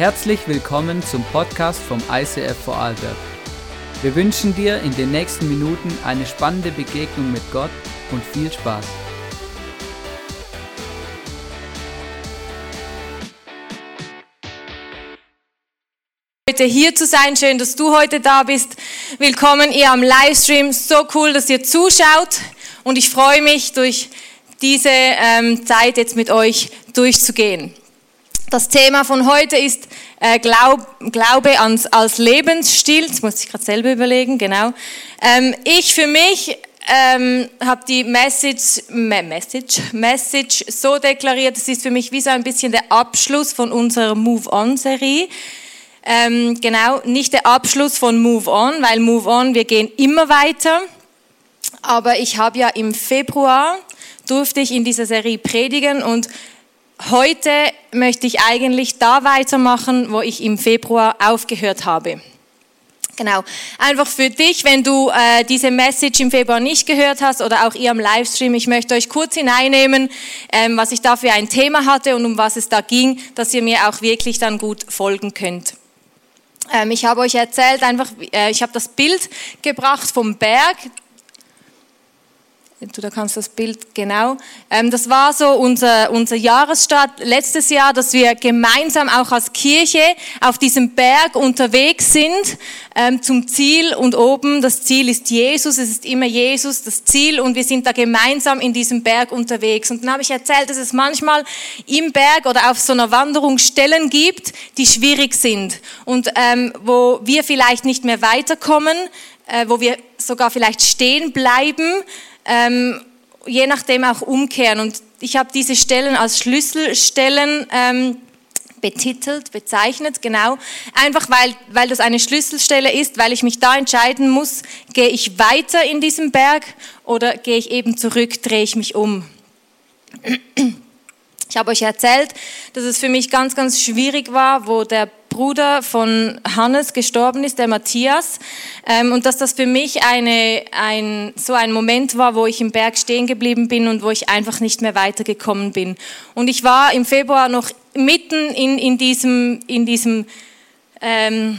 Herzlich willkommen zum Podcast vom ICF Vorarlberg. Wir wünschen dir in den nächsten Minuten eine spannende Begegnung mit Gott und viel Spaß. heute hier zu sein. Schön, dass du heute da bist. Willkommen ihr am Livestream. So cool, dass ihr zuschaut. Und ich freue mich, durch diese ähm, Zeit jetzt mit euch durchzugehen. Das Thema von heute ist äh, Glaub, Glaube ans, als Lebensstil. Das muss ich gerade selber überlegen, genau. Ähm, ich für mich ähm, habe die Message, Message, Message so deklariert, es ist für mich wie so ein bisschen der Abschluss von unserer Move-On-Serie. Ähm, genau, nicht der Abschluss von Move On, weil Move On, wir gehen immer weiter. Aber ich habe ja im Februar durfte ich in dieser Serie predigen und heute möchte ich eigentlich da weitermachen, wo ich im Februar aufgehört habe. Genau. Einfach für dich, wenn du äh, diese Message im Februar nicht gehört hast oder auch ihr am Livestream, ich möchte euch kurz hineinnehmen, ähm, was ich da für ein Thema hatte und um was es da ging, dass ihr mir auch wirklich dann gut folgen könnt. Ähm, ich habe euch erzählt, einfach, äh, ich habe das Bild gebracht vom Berg, Du da kannst das Bild genau. Ähm, das war so unser, unser Jahresstart letztes Jahr, dass wir gemeinsam auch als Kirche auf diesem Berg unterwegs sind ähm, zum Ziel und oben das Ziel ist Jesus. Es ist immer Jesus das Ziel und wir sind da gemeinsam in diesem Berg unterwegs. Und dann habe ich erzählt, dass es manchmal im Berg oder auf so einer Wanderung Stellen gibt, die schwierig sind und ähm, wo wir vielleicht nicht mehr weiterkommen, äh, wo wir sogar vielleicht stehen bleiben ähm, je nachdem auch umkehren. Und ich habe diese Stellen als Schlüsselstellen ähm, betitelt, bezeichnet, genau. Einfach weil, weil das eine Schlüsselstelle ist, weil ich mich da entscheiden muss, gehe ich weiter in diesem Berg oder gehe ich eben zurück, drehe ich mich um. Ich habe euch erzählt, dass es für mich ganz, ganz schwierig war, wo der Bruder von Hannes gestorben ist, der Matthias, ähm, und dass das für mich eine, ein, so ein Moment war, wo ich im Berg stehen geblieben bin und wo ich einfach nicht mehr weitergekommen bin. Und ich war im Februar noch mitten in, in diesem, in diesem ähm,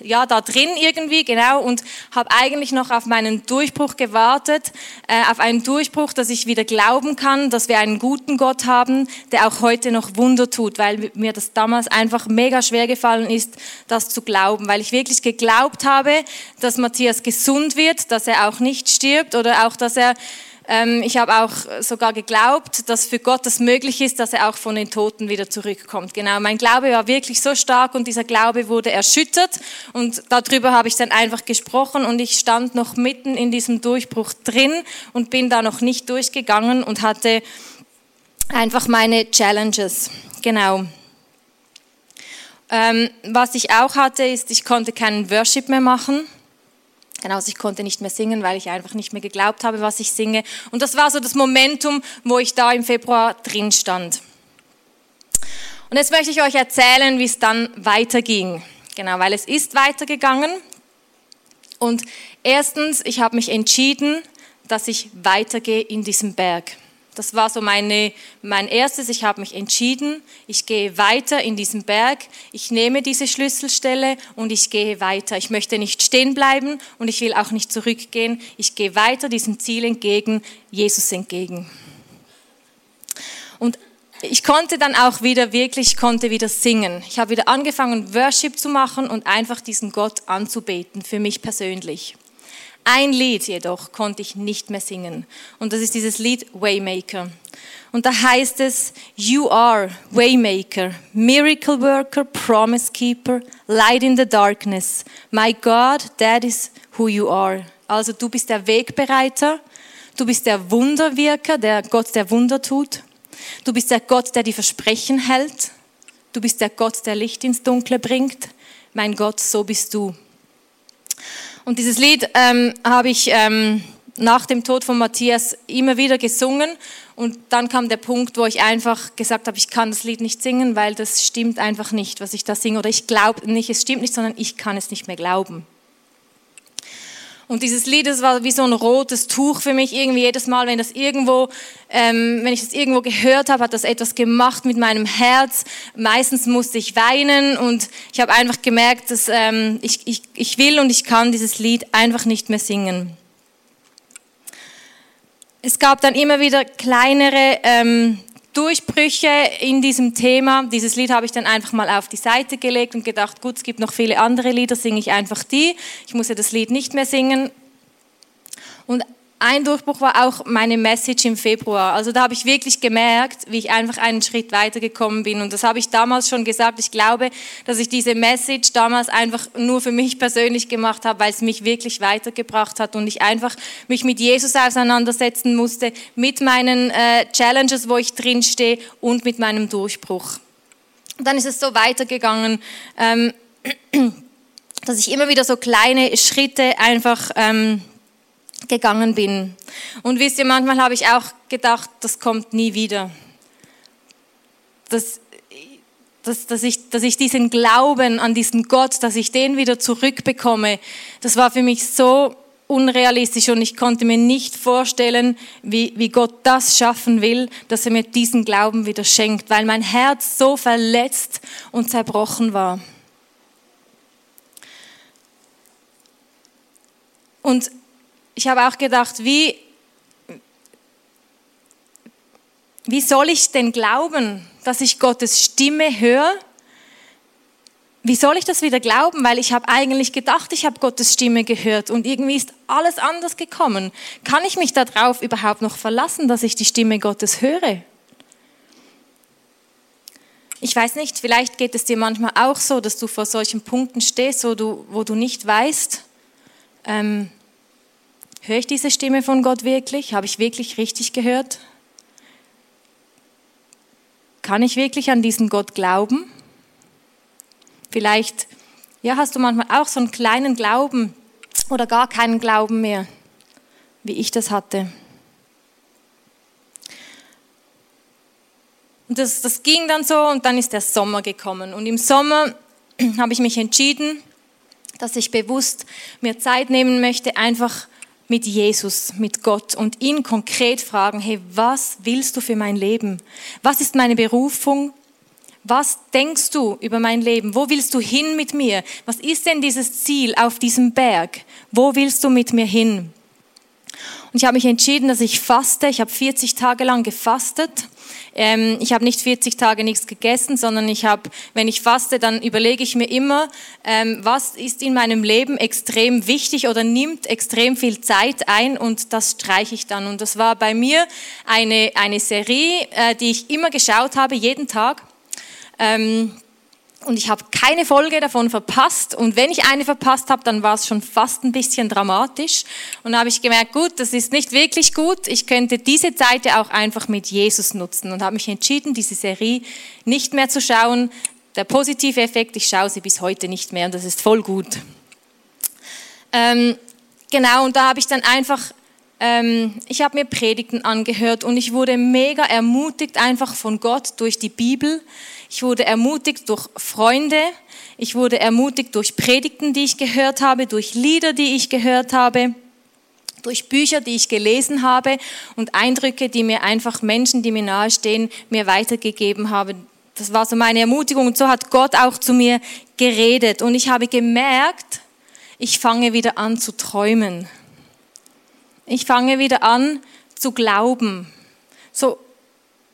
ja, da drin irgendwie, genau, und habe eigentlich noch auf meinen Durchbruch gewartet, äh, auf einen Durchbruch, dass ich wieder glauben kann, dass wir einen guten Gott haben, der auch heute noch Wunder tut, weil mir das damals einfach mega schwer gefallen ist, das zu glauben, weil ich wirklich geglaubt habe, dass Matthias gesund wird, dass er auch nicht stirbt oder auch, dass er ich habe auch sogar geglaubt, dass für Gott es möglich ist, dass er auch von den Toten wieder zurückkommt. Genau, mein Glaube war wirklich so stark und dieser Glaube wurde erschüttert und darüber habe ich dann einfach gesprochen und ich stand noch mitten in diesem Durchbruch drin und bin da noch nicht durchgegangen und hatte einfach meine Challenges. Genau. Ähm, was ich auch hatte, ist, ich konnte keinen Worship mehr machen. Genau, also ich konnte nicht mehr singen, weil ich einfach nicht mehr geglaubt habe, was ich singe. Und das war so das Momentum, wo ich da im Februar drin stand. Und jetzt möchte ich euch erzählen, wie es dann weiterging. Genau, weil es ist weitergegangen. Und erstens, ich habe mich entschieden, dass ich weitergehe in diesem Berg. Das war so meine, mein erstes. Ich habe mich entschieden, ich gehe weiter in diesen Berg, ich nehme diese Schlüsselstelle und ich gehe weiter. Ich möchte nicht stehen bleiben und ich will auch nicht zurückgehen. Ich gehe weiter diesem Ziel entgegen, Jesus entgegen. Und ich konnte dann auch wieder wirklich, ich konnte wieder singen. Ich habe wieder angefangen, Worship zu machen und einfach diesen Gott anzubeten, für mich persönlich. Ein Lied jedoch konnte ich nicht mehr singen. Und das ist dieses Lied Waymaker. Und da heißt es, You are Waymaker, Miracle Worker, Promise Keeper, Light in the Darkness. My God, that is who you are. Also du bist der Wegbereiter, du bist der Wunderwirker, der Gott, der Wunder tut. Du bist der Gott, der die Versprechen hält. Du bist der Gott, der Licht ins Dunkle bringt. Mein Gott, so bist du. Und dieses Lied ähm, habe ich ähm, nach dem Tod von Matthias immer wieder gesungen. Und dann kam der Punkt, wo ich einfach gesagt habe, ich kann das Lied nicht singen, weil das stimmt einfach nicht, was ich da singe. Oder ich glaube nicht, es stimmt nicht, sondern ich kann es nicht mehr glauben. Und dieses Lied, das war wie so ein rotes Tuch für mich. Irgendwie jedes Mal, wenn das irgendwo, ähm, wenn ich das irgendwo gehört habe, hat das etwas gemacht mit meinem Herz. Meistens musste ich weinen und ich habe einfach gemerkt, dass ähm, ich, ich, ich will und ich kann dieses Lied einfach nicht mehr singen. Es gab dann immer wieder kleinere ähm, Durchbrüche in diesem Thema. Dieses Lied habe ich dann einfach mal auf die Seite gelegt und gedacht, gut, es gibt noch viele andere Lieder, singe ich einfach die. Ich muss ja das Lied nicht mehr singen. Und ein Durchbruch war auch meine Message im Februar. Also da habe ich wirklich gemerkt, wie ich einfach einen Schritt weitergekommen bin. Und das habe ich damals schon gesagt. Ich glaube, dass ich diese Message damals einfach nur für mich persönlich gemacht habe, weil es mich wirklich weitergebracht hat und ich einfach mich mit Jesus auseinandersetzen musste, mit meinen äh, Challenges, wo ich drin stehe und mit meinem Durchbruch. Und dann ist es so weitergegangen. Ähm, dass ich immer wieder so kleine Schritte einfach ähm, gegangen bin. Und wisst ihr, manchmal habe ich auch gedacht, das kommt nie wieder. Dass, dass, dass, ich, dass ich diesen Glauben an diesen Gott, dass ich den wieder zurückbekomme, das war für mich so unrealistisch und ich konnte mir nicht vorstellen, wie, wie Gott das schaffen will, dass er mir diesen Glauben wieder schenkt, weil mein Herz so verletzt und zerbrochen war. Und ich habe auch gedacht, wie, wie soll ich denn glauben, dass ich Gottes Stimme höre? Wie soll ich das wieder glauben? Weil ich habe eigentlich gedacht, ich habe Gottes Stimme gehört und irgendwie ist alles anders gekommen. Kann ich mich darauf überhaupt noch verlassen, dass ich die Stimme Gottes höre? Ich weiß nicht, vielleicht geht es dir manchmal auch so, dass du vor solchen Punkten stehst, wo du, wo du nicht weißt, ähm, Höre ich diese Stimme von Gott wirklich? Habe ich wirklich richtig gehört? Kann ich wirklich an diesen Gott glauben? Vielleicht, ja, hast du manchmal auch so einen kleinen Glauben oder gar keinen Glauben mehr, wie ich das hatte. Und das, das ging dann so und dann ist der Sommer gekommen. Und im Sommer habe ich mich entschieden, dass ich bewusst mir Zeit nehmen möchte, einfach mit Jesus, mit Gott und ihn konkret fragen, hey, was willst du für mein Leben? Was ist meine Berufung? Was denkst du über mein Leben? Wo willst du hin mit mir? Was ist denn dieses Ziel auf diesem Berg? Wo willst du mit mir hin? Und ich habe mich entschieden, dass ich faste. Ich habe 40 Tage lang gefastet ähm, ich habe nicht 40 Tage nichts gegessen, sondern ich habe, wenn ich faste, dann überlege ich mir immer, ähm, was ist in meinem Leben extrem wichtig oder nimmt extrem viel Zeit ein und das streiche ich dann. Und das war bei mir eine, eine Serie, äh, die ich immer geschaut habe, jeden Tag. Ähm, und ich habe keine Folge davon verpasst. Und wenn ich eine verpasst habe, dann war es schon fast ein bisschen dramatisch. Und da habe ich gemerkt, gut, das ist nicht wirklich gut. Ich könnte diese Zeit ja auch einfach mit Jesus nutzen und habe mich entschieden, diese Serie nicht mehr zu schauen. Der positive Effekt, ich schaue sie bis heute nicht mehr und das ist voll gut. Ähm, genau, und da habe ich dann einfach ähm, ich habe mir Predigten angehört und ich wurde mega ermutigt einfach von Gott durch die Bibel. Ich wurde ermutigt durch Freunde. Ich wurde ermutigt durch Predigten, die ich gehört habe, durch Lieder, die ich gehört habe, durch Bücher, die ich gelesen habe und Eindrücke, die mir einfach Menschen, die mir nahestehen, mir weitergegeben haben. Das war so meine Ermutigung und so hat Gott auch zu mir geredet und ich habe gemerkt, ich fange wieder an zu träumen. Ich fange wieder an zu glauben. So,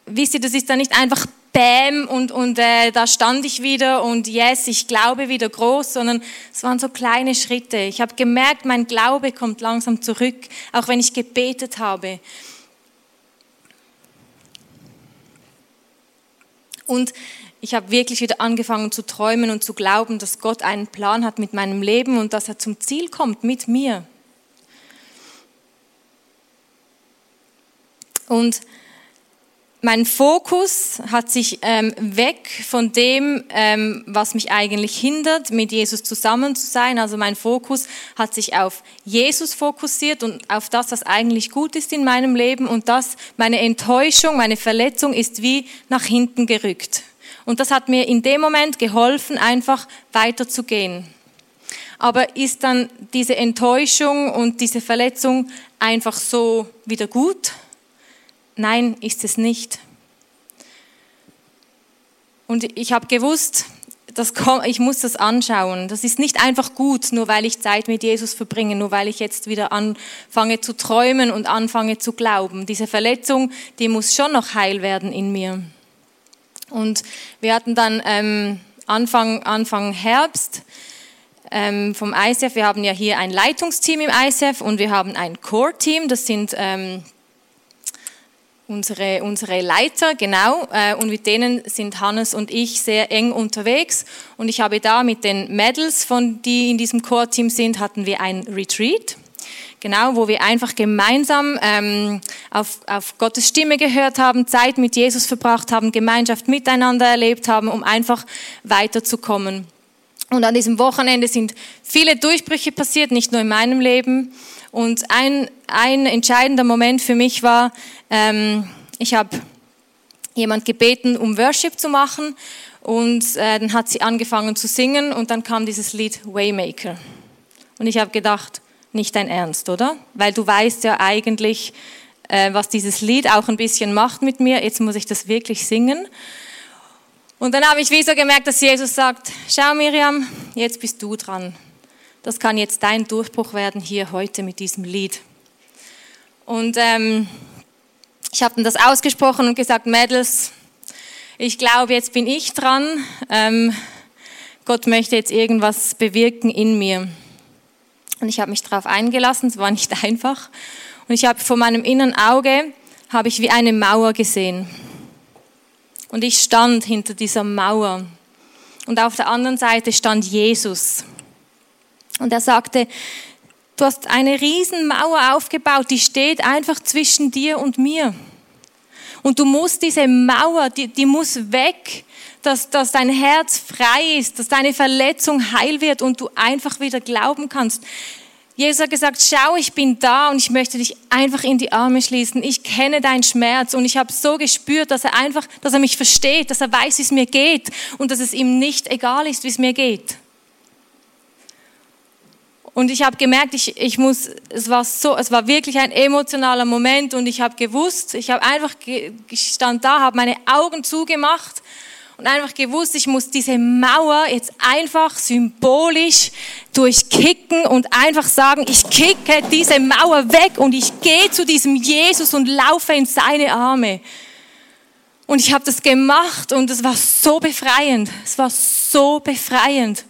wisst ihr, das ist dann nicht einfach Bäm und, und äh, da stand ich wieder und yes, ich glaube wieder groß, sondern es waren so kleine Schritte. Ich habe gemerkt, mein Glaube kommt langsam zurück, auch wenn ich gebetet habe. Und ich habe wirklich wieder angefangen zu träumen und zu glauben, dass Gott einen Plan hat mit meinem Leben und dass er zum Ziel kommt mit mir. Und mein Fokus hat sich ähm, weg von dem, ähm, was mich eigentlich hindert, mit Jesus zusammen zu sein. Also mein Fokus hat sich auf Jesus fokussiert und auf das, was eigentlich gut ist in meinem Leben. Und das, meine Enttäuschung, meine Verletzung ist wie nach hinten gerückt. Und das hat mir in dem Moment geholfen, einfach weiterzugehen. aber ist dann diese Enttäuschung und diese Verletzung einfach so wieder gut? Nein, ist es nicht. Und ich habe gewusst, das, ich muss das anschauen. Das ist nicht einfach gut, nur weil ich Zeit mit Jesus verbringe, nur weil ich jetzt wieder anfange zu träumen und anfange zu glauben. Diese Verletzung, die muss schon noch heil werden in mir. Und wir hatten dann ähm, Anfang, Anfang Herbst ähm, vom ICF, wir haben ja hier ein Leitungsteam im ICF und wir haben ein Core-Team, das sind ähm, unsere, unsere Leiter, genau, äh, und mit denen sind Hannes und ich sehr eng unterwegs. Und ich habe da mit den Mädels, von, die in diesem Core-Team sind, hatten wir ein Retreat. Genau, wo wir einfach gemeinsam ähm, auf, auf Gottes Stimme gehört haben, Zeit mit Jesus verbracht haben, Gemeinschaft miteinander erlebt haben, um einfach weiterzukommen. Und an diesem Wochenende sind viele Durchbrüche passiert, nicht nur in meinem Leben. Und ein, ein entscheidender Moment für mich war, ähm, ich habe jemand gebeten, um Worship zu machen. Und äh, dann hat sie angefangen zu singen und dann kam dieses Lied Waymaker. Und ich habe gedacht, nicht dein Ernst, oder? Weil du weißt ja eigentlich, äh, was dieses Lied auch ein bisschen macht mit mir. Jetzt muss ich das wirklich singen. Und dann habe ich wie so gemerkt, dass Jesus sagt, schau Miriam, jetzt bist du dran. Das kann jetzt dein Durchbruch werden hier heute mit diesem Lied. Und ähm, ich habe dann das ausgesprochen und gesagt, Mädels, ich glaube, jetzt bin ich dran. Ähm, Gott möchte jetzt irgendwas bewirken in mir. Und ich habe mich darauf eingelassen, es war nicht einfach. Und ich habe vor meinem inneren Auge, habe ich wie eine Mauer gesehen. Und ich stand hinter dieser Mauer. Und auf der anderen Seite stand Jesus. Und er sagte, du hast eine Riesenmauer aufgebaut, die steht einfach zwischen dir und mir. Und du musst diese Mauer, die, die muss weg, dass, dass dein Herz frei ist, dass deine Verletzung heil wird und du einfach wieder glauben kannst. Jesus hat gesagt, schau, ich bin da und ich möchte dich einfach in die Arme schließen. Ich kenne deinen Schmerz und ich habe so gespürt, dass er einfach, dass er mich versteht, dass er weiß, wie es mir geht und dass es ihm nicht egal ist, wie es mir geht. Und ich habe gemerkt, ich, ich muss, es war so, es war wirklich ein emotionaler Moment und ich habe gewusst, ich habe einfach, ich stand da, habe meine Augen zugemacht und einfach gewusst, ich muss diese Mauer jetzt einfach symbolisch durchkicken und einfach sagen, ich kicke diese Mauer weg und ich gehe zu diesem Jesus und laufe in seine Arme. Und ich habe das gemacht und es war so befreiend. Es war so befreiend.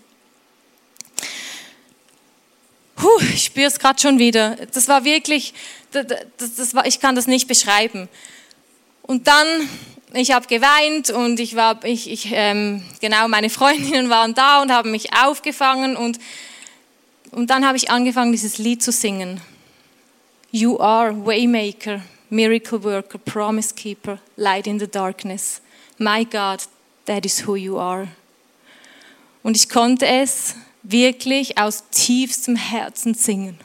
Puh, ich spüre es gerade schon wieder. Das war wirklich, das, das war, ich kann das nicht beschreiben. Und dann, ich habe geweint und ich war, ich, ich, ähm, genau, meine Freundinnen waren da und haben mich aufgefangen und, und dann habe ich angefangen, dieses Lied zu singen. You are Waymaker, Miracle Worker, Promise Keeper, Light in the Darkness. My God, that is who you are. Und ich konnte es wirklich aus tiefstem Herzen singen.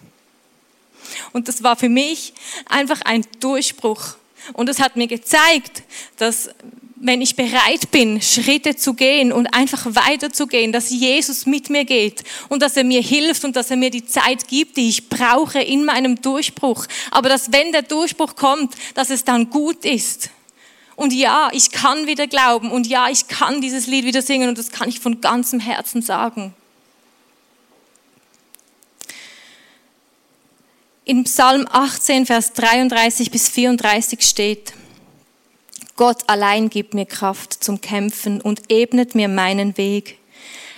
Und das war für mich einfach ein Durchbruch. Und es hat mir gezeigt, dass wenn ich bereit bin, Schritte zu gehen und einfach weiterzugehen, dass Jesus mit mir geht und dass er mir hilft und dass er mir die Zeit gibt, die ich brauche in meinem Durchbruch. Aber dass wenn der Durchbruch kommt, dass es dann gut ist. Und ja, ich kann wieder glauben und ja, ich kann dieses Lied wieder singen und das kann ich von ganzem Herzen sagen. In Psalm 18, Vers 33 bis 34 steht, Gott allein gibt mir Kraft zum Kämpfen und ebnet mir meinen Weg.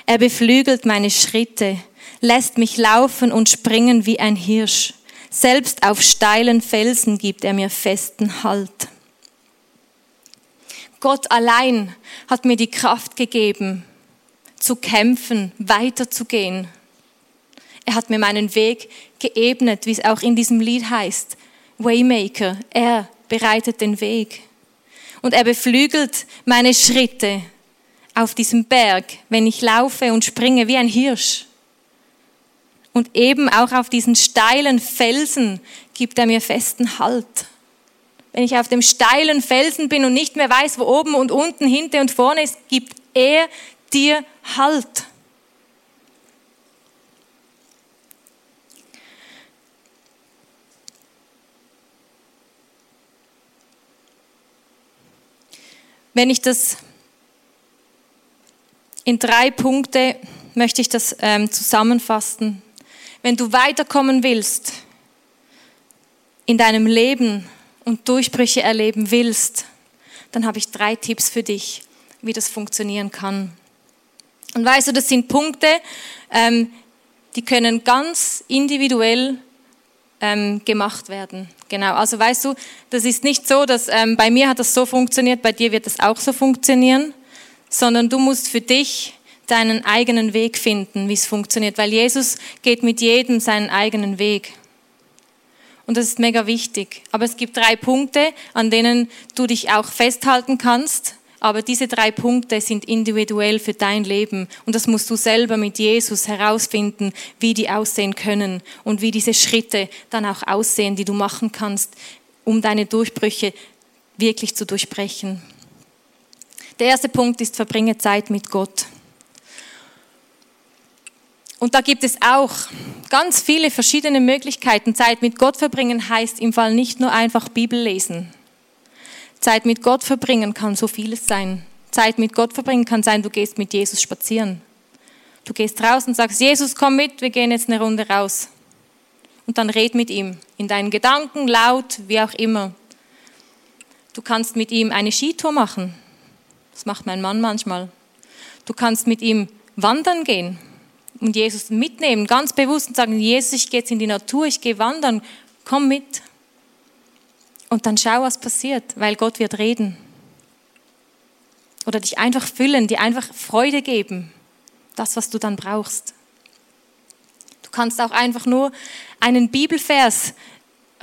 Er beflügelt meine Schritte, lässt mich laufen und springen wie ein Hirsch. Selbst auf steilen Felsen gibt er mir festen Halt. Gott allein hat mir die Kraft gegeben, zu kämpfen, weiterzugehen. Er hat mir meinen Weg geebnet, wie es auch in diesem Lied heißt. Waymaker, er bereitet den Weg. Und er beflügelt meine Schritte auf diesem Berg, wenn ich laufe und springe wie ein Hirsch. Und eben auch auf diesen steilen Felsen gibt er mir festen Halt. Wenn ich auf dem steilen Felsen bin und nicht mehr weiß, wo oben und unten, hinten und vorne ist, gibt er dir Halt. Wenn ich das in drei Punkte möchte ich das ähm, zusammenfassen. Wenn du weiterkommen willst in deinem Leben und Durchbrüche erleben willst, dann habe ich drei Tipps für dich, wie das funktionieren kann. Und weißt du, das sind Punkte, ähm, die können ganz individuell ähm, gemacht werden. Genau, also weißt du, das ist nicht so, dass ähm, bei mir hat das so funktioniert, bei dir wird das auch so funktionieren, sondern du musst für dich deinen eigenen Weg finden, wie es funktioniert, weil Jesus geht mit jedem seinen eigenen Weg. Und das ist mega wichtig. Aber es gibt drei Punkte, an denen du dich auch festhalten kannst. Aber diese drei Punkte sind individuell für dein Leben. Und das musst du selber mit Jesus herausfinden, wie die aussehen können und wie diese Schritte dann auch aussehen, die du machen kannst, um deine Durchbrüche wirklich zu durchbrechen. Der erste Punkt ist, verbringe Zeit mit Gott. Und da gibt es auch ganz viele verschiedene Möglichkeiten. Zeit mit Gott verbringen heißt im Fall nicht nur einfach Bibel lesen. Zeit mit Gott verbringen kann so vieles sein. Zeit mit Gott verbringen kann sein, du gehst mit Jesus spazieren. Du gehst raus und sagst, Jesus, komm mit, wir gehen jetzt eine Runde raus. Und dann red mit ihm, in deinen Gedanken, laut, wie auch immer. Du kannst mit ihm eine Skitour machen. Das macht mein Mann manchmal. Du kannst mit ihm wandern gehen und Jesus mitnehmen, ganz bewusst und sagen, Jesus, ich gehe jetzt in die Natur, ich gehe wandern, komm mit. Und dann schau, was passiert, weil Gott wird reden. Oder dich einfach füllen, dir einfach Freude geben, das, was du dann brauchst. Du kannst auch einfach nur einen Bibelvers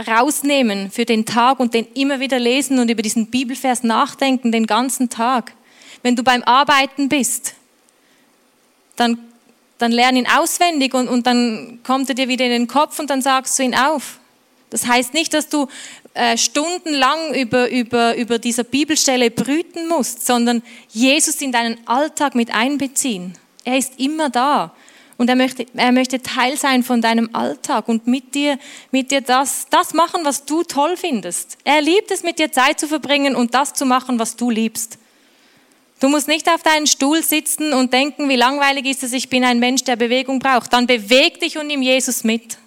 rausnehmen für den Tag und den immer wieder lesen und über diesen Bibelvers nachdenken den ganzen Tag. Wenn du beim Arbeiten bist, dann dann lern ihn auswendig und, und dann kommt er dir wieder in den Kopf und dann sagst du ihn auf. Das heißt nicht, dass du äh, stundenlang über, über, über dieser Bibelstelle brüten musst, sondern Jesus in deinen Alltag mit einbeziehen. Er ist immer da und er möchte, er möchte Teil sein von deinem Alltag und mit dir, mit dir das, das machen, was du toll findest. Er liebt es, mit dir Zeit zu verbringen und das zu machen, was du liebst. Du musst nicht auf deinen Stuhl sitzen und denken, wie langweilig ist es, ich bin ein Mensch, der Bewegung braucht. Dann beweg dich und nimm Jesus mit.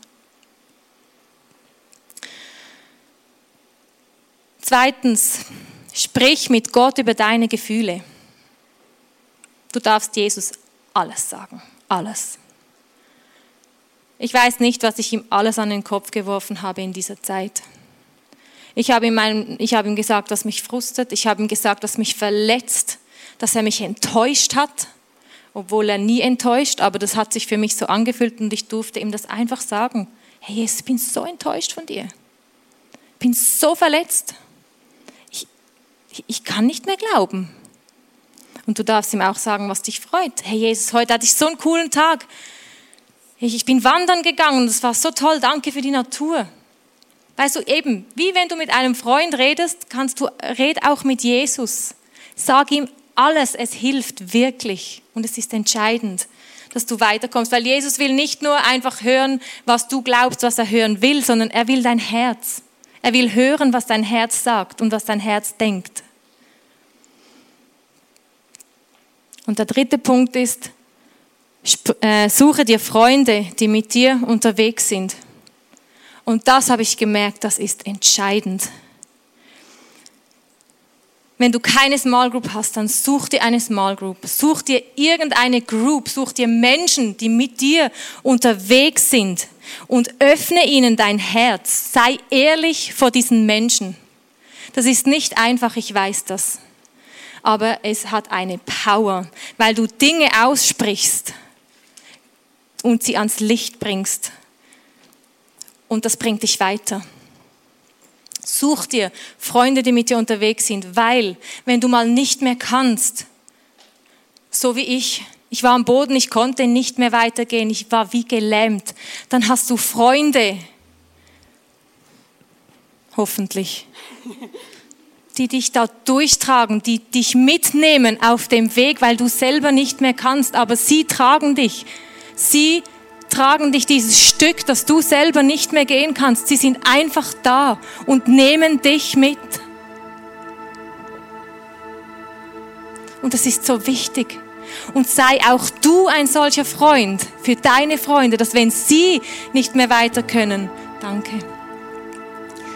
Zweitens, sprich mit Gott über deine Gefühle. Du darfst Jesus alles sagen, alles. Ich weiß nicht, was ich ihm alles an den Kopf geworfen habe in dieser Zeit. Ich habe ihm, ich habe ihm gesagt, was mich frustet. Ich habe ihm gesagt, was mich verletzt dass er mich enttäuscht hat, obwohl er nie enttäuscht, aber das hat sich für mich so angefühlt und ich durfte ihm das einfach sagen. Hey, ich bin so enttäuscht von dir. Ich bin so verletzt. Ich, kann nicht mehr glauben. Und du darfst ihm auch sagen, was dich freut. Hey Jesus, heute hatte ich so einen coolen Tag. Ich bin wandern gegangen und es war so toll. Danke für die Natur. Weißt du, eben, wie wenn du mit einem Freund redest, kannst du, red auch mit Jesus. Sag ihm alles, es hilft wirklich und es ist entscheidend, dass du weiterkommst, weil Jesus will nicht nur einfach hören, was du glaubst, was er hören will, sondern er will dein Herz. Er will hören, was dein Herz sagt und was dein Herz denkt. Und der dritte Punkt ist, äh, suche dir Freunde, die mit dir unterwegs sind. Und das habe ich gemerkt, das ist entscheidend. Wenn du keine Small Group hast, dann such dir eine Small Group. Such dir irgendeine Group, such dir Menschen, die mit dir unterwegs sind und öffne ihnen dein Herz. Sei ehrlich vor diesen Menschen. Das ist nicht einfach, ich weiß das. Aber es hat eine Power, weil du Dinge aussprichst und sie ans Licht bringst. Und das bringt dich weiter. Such dir Freunde, die mit dir unterwegs sind, weil wenn du mal nicht mehr kannst, so wie ich, ich war am Boden, ich konnte nicht mehr weitergehen, ich war wie gelähmt, dann hast du Freunde, hoffentlich, die dich da durchtragen, die dich mitnehmen auf dem Weg, weil du selber nicht mehr kannst, aber sie tragen dich. Sie tragen dich dieses Stück, das du selber nicht mehr gehen kannst. Sie sind einfach da und nehmen dich mit. Und das ist so wichtig. Und sei auch du ein solcher Freund für deine Freunde, dass wenn sie nicht mehr weiter können, danke,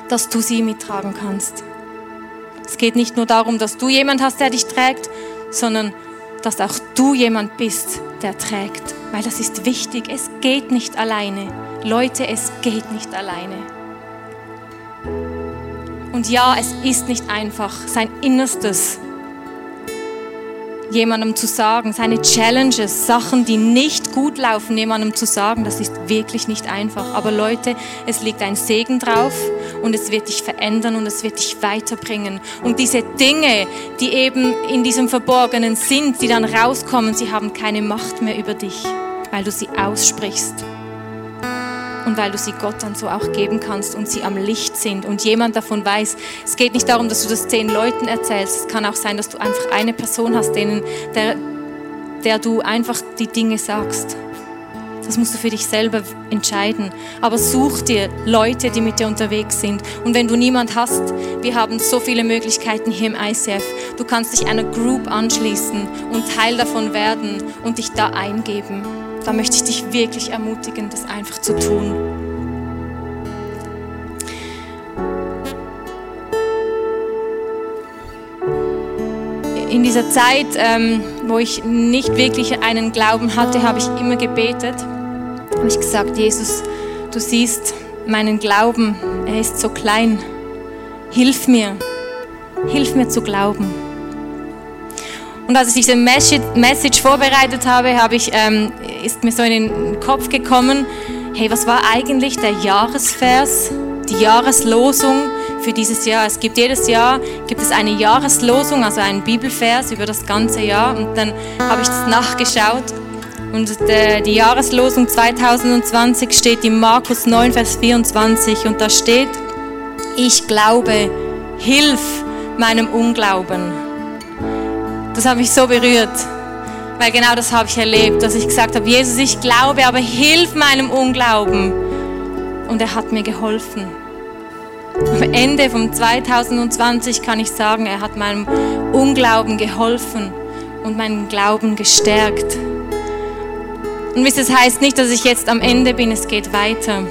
dass du sie mittragen kannst. Es geht nicht nur darum, dass du jemand hast, der dich trägt, sondern dass auch du jemand bist, der trägt. Weil das ist wichtig. Es geht nicht alleine. Leute, es geht nicht alleine. Und ja, es ist nicht einfach, sein Innerstes jemandem zu sagen, seine Challenges, Sachen, die nicht gut laufen, jemandem zu sagen, das ist wirklich nicht einfach. Aber Leute, es liegt ein Segen drauf und es wird dich verändern und es wird dich weiterbringen. Und diese Dinge, die eben in diesem Verborgenen sind, die dann rauskommen, sie haben keine Macht mehr über dich, weil du sie aussprichst und weil du sie Gott dann so auch geben kannst und sie am Licht sind und jemand davon weiß. Es geht nicht darum, dass du das zehn Leuten erzählst. Es kann auch sein, dass du einfach eine Person hast, denen, der, der du einfach die Dinge sagst. Das musst du für dich selber entscheiden. Aber such dir Leute, die mit dir unterwegs sind. Und wenn du niemand hast, wir haben so viele Möglichkeiten hier im ICF. Du kannst dich einer Group anschließen und Teil davon werden und dich da eingeben da möchte ich dich wirklich ermutigen, das einfach zu tun. In dieser Zeit, ähm, wo ich nicht wirklich einen Glauben hatte, habe ich immer gebetet. Habe ich gesagt, Jesus, du siehst meinen Glauben, er ist so klein. Hilf mir, hilf mir zu glauben. Und als ich diese Message vorbereitet habe, habe ich, ähm, ist mir so in den Kopf gekommen, hey, was war eigentlich der Jahresvers, die Jahreslosung für dieses Jahr? Es gibt jedes Jahr gibt es eine Jahreslosung, also einen Bibelvers über das ganze Jahr. Und dann habe ich das nachgeschaut. Und die Jahreslosung 2020 steht in Markus 9, Vers 24. Und da steht, ich glaube, hilf meinem Unglauben. Das hat mich so berührt, weil genau das habe ich erlebt, dass ich gesagt habe, Jesus, ich glaube, aber hilf meinem Unglauben. Und er hat mir geholfen. Am Ende von 2020 kann ich sagen, er hat meinem Unglauben geholfen und meinen Glauben gestärkt. Und wisst, das heißt nicht, dass ich jetzt am Ende bin, es geht weiter.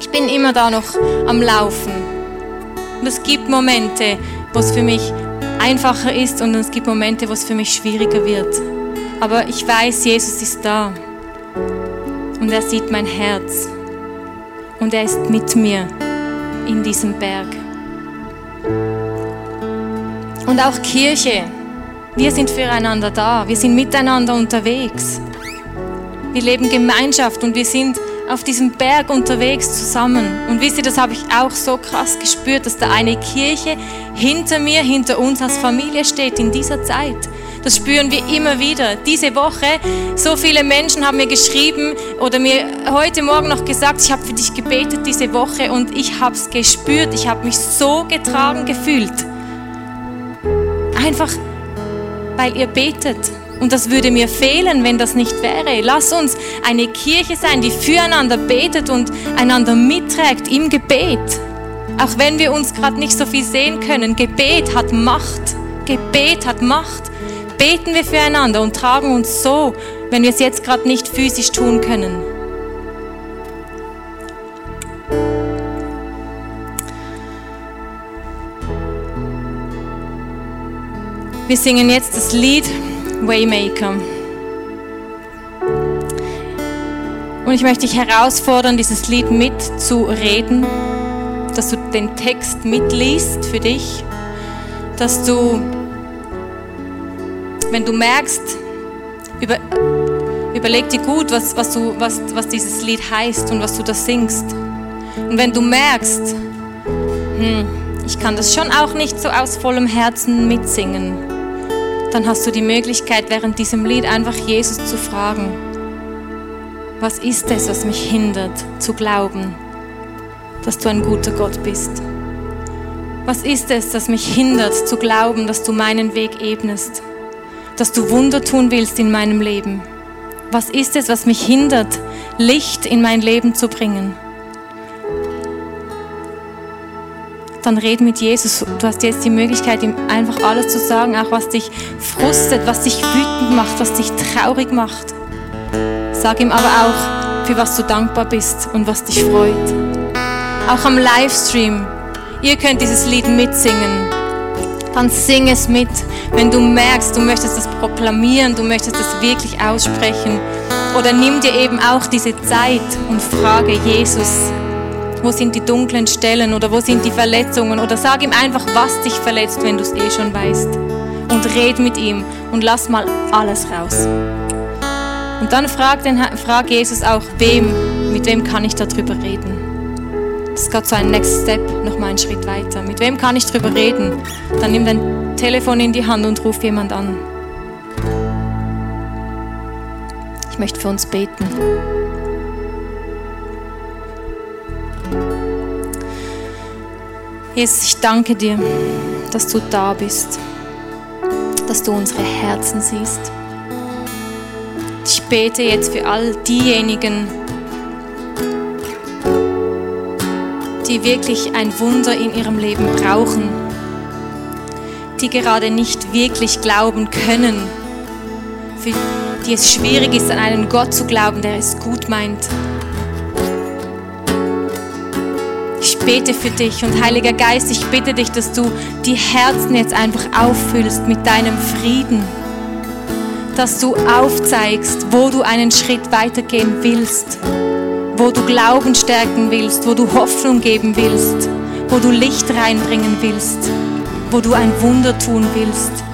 Ich bin immer da noch am Laufen. Und es gibt Momente, wo es für mich einfacher ist und es gibt Momente, wo es für mich schwieriger wird. Aber ich weiß, Jesus ist da und er sieht mein Herz und er ist mit mir in diesem Berg. Und auch Kirche, wir sind füreinander da, wir sind miteinander unterwegs. Wir leben Gemeinschaft und wir sind auf diesem Berg unterwegs zusammen. Und wisst ihr, das habe ich auch so krass gespürt, dass da eine Kirche hinter mir, hinter uns als Familie steht in dieser Zeit. Das spüren wir immer wieder. Diese Woche, so viele Menschen haben mir geschrieben oder mir heute Morgen noch gesagt, ich habe für dich gebetet diese Woche und ich habe es gespürt. Ich habe mich so getragen gefühlt. Einfach, weil ihr betet. Und das würde mir fehlen, wenn das nicht wäre. Lass uns eine Kirche sein, die füreinander betet und einander mitträgt im Gebet. Auch wenn wir uns gerade nicht so viel sehen können, Gebet hat Macht. Gebet hat Macht. Beten wir füreinander und tragen uns so, wenn wir es jetzt gerade nicht physisch tun können. Wir singen jetzt das Lied Waymaker. Und ich möchte dich herausfordern, dieses Lied mitzureden, dass du den Text mitliest für dich, dass du, wenn du merkst, über, überleg dir gut, was, was, du, was, was dieses Lied heißt und was du da singst. Und wenn du merkst, hm, ich kann das schon auch nicht so aus vollem Herzen mitsingen, dann hast du die Möglichkeit, während diesem Lied einfach Jesus zu fragen, was ist es, was mich hindert zu glauben, dass du ein guter Gott bist? Was ist es, das mich hindert zu glauben, dass du meinen Weg ebnest, dass du Wunder tun willst in meinem Leben? Was ist es, was mich hindert, Licht in mein Leben zu bringen? Dann red mit Jesus. Du hast jetzt die Möglichkeit, ihm einfach alles zu sagen, auch was dich frustet, was dich wütend macht, was dich traurig macht. Sag ihm aber auch, für was du dankbar bist und was dich freut. Auch am Livestream. Ihr könnt dieses Lied mitsingen. Dann sing es mit. Wenn du merkst, du möchtest es proklamieren, du möchtest es wirklich aussprechen. Oder nimm dir eben auch diese Zeit und frage Jesus, wo sind die dunklen Stellen oder wo sind die Verletzungen oder sag ihm einfach, was dich verletzt, wenn du es eh schon weißt. Und red mit ihm und lass mal alles raus. Und dann frag, den, frag Jesus auch, wem, mit wem kann ich darüber reden. Das ist gerade so ein Next Step, nochmal einen Schritt weiter. Mit wem kann ich darüber reden? Dann nimm dein Telefon in die Hand und ruf jemand an. Ich möchte für uns beten. Jesus, ich danke dir, dass du da bist, dass du unsere Herzen siehst. Ich bete jetzt für all diejenigen, die wirklich ein Wunder in ihrem Leben brauchen, die gerade nicht wirklich glauben können, für die es schwierig ist, an einen Gott zu glauben, der es gut meint. Bete für dich. Und Heiliger Geist, ich bitte dich, dass du die Herzen jetzt einfach auffüllst mit deinem Frieden, dass du aufzeigst, wo du einen Schritt weitergehen willst, wo du Glauben stärken willst, wo du Hoffnung geben willst, wo du Licht reinbringen willst, wo du ein Wunder tun willst.